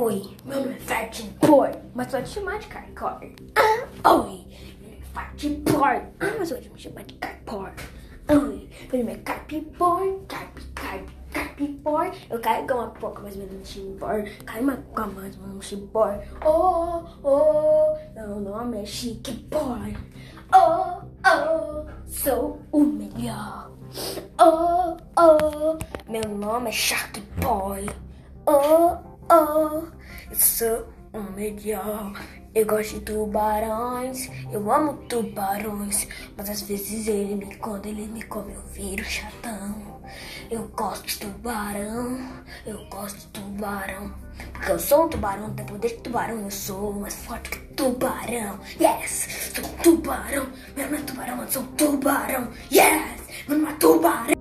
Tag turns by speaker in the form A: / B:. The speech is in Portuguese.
A: Oi, meu nome é Fat Boy, mas pode chamar de Caipor. Ah, oi, meu nome é Fat Boy, ah, mas pode me chamar de Caipor. Oi, meu nome é Caipor, Caip, Caip, Caipor. Eu carrego uma pouco, mas meu nome é Chimbor. Cai uma coca, mas meu nome é Chimbor. Oh, oh, meu nome é Chique Boy. Oh, oh, sou o melhor. Oh, oh, meu nome é Shark Boy. Oh, oh, eu sou o melhor. Eu gosto de tubarões, eu amo tubarões, mas às vezes ele me quando ele me come eu viro chatão. Eu gosto de tubarão, eu gosto de tubarão, porque eu sou um tubarão, tem poder de tubarão, eu sou mais forte que tubarão. Yes, sou um tubarão, meu nome é tubarão, eu sou um tubarão. Yes, meu nome é tubarão.